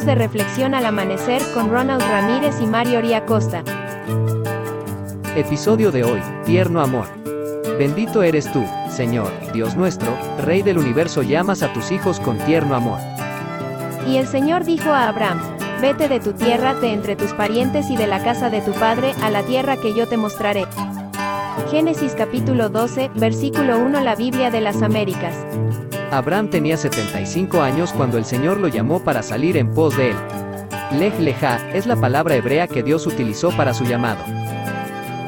Minutos de reflexión al amanecer con Ronald Ramírez y Mario Costa. Episodio de hoy, Tierno Amor. Bendito eres tú, Señor, Dios nuestro, Rey del universo, llamas a tus hijos con tierno amor. Y el Señor dijo a Abraham, Vete de tu tierra, de entre tus parientes y de la casa de tu padre, a la tierra que yo te mostraré. Génesis capítulo 12, versículo 1 La Biblia de las Américas. Abraham tenía 75 años cuando el Señor lo llamó para salir en pos de él. Lej Leja es la palabra hebrea que Dios utilizó para su llamado.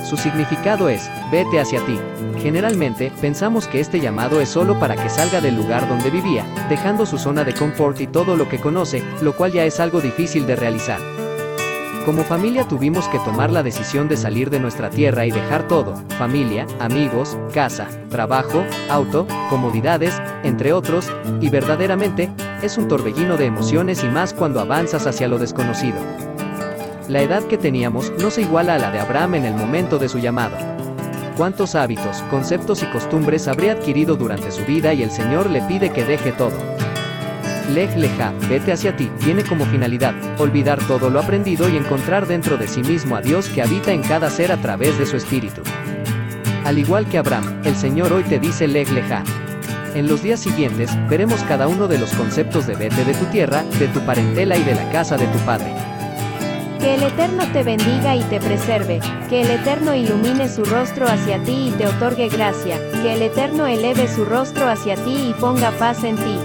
Su significado es, vete hacia ti. Generalmente, pensamos que este llamado es solo para que salga del lugar donde vivía, dejando su zona de confort y todo lo que conoce, lo cual ya es algo difícil de realizar. Como familia tuvimos que tomar la decisión de salir de nuestra tierra y dejar todo, familia, amigos, casa, trabajo, auto, comodidades, entre otros, y verdaderamente, es un torbellino de emociones y más cuando avanzas hacia lo desconocido. La edad que teníamos no se iguala a la de Abraham en el momento de su llamado. Cuántos hábitos, conceptos y costumbres habría adquirido durante su vida y el Señor le pide que deje todo. Lej Leja, vete hacia ti, tiene como finalidad, olvidar todo lo aprendido y encontrar dentro de sí mismo a Dios que habita en cada ser a través de su espíritu. Al igual que Abraham, el Señor hoy te dice Lej Leja. En los días siguientes, veremos cada uno de los conceptos de vete de tu tierra, de tu parentela y de la casa de tu padre. Que el Eterno te bendiga y te preserve, que el Eterno ilumine su rostro hacia ti y te otorgue gracia, que el Eterno eleve su rostro hacia ti y ponga paz en ti.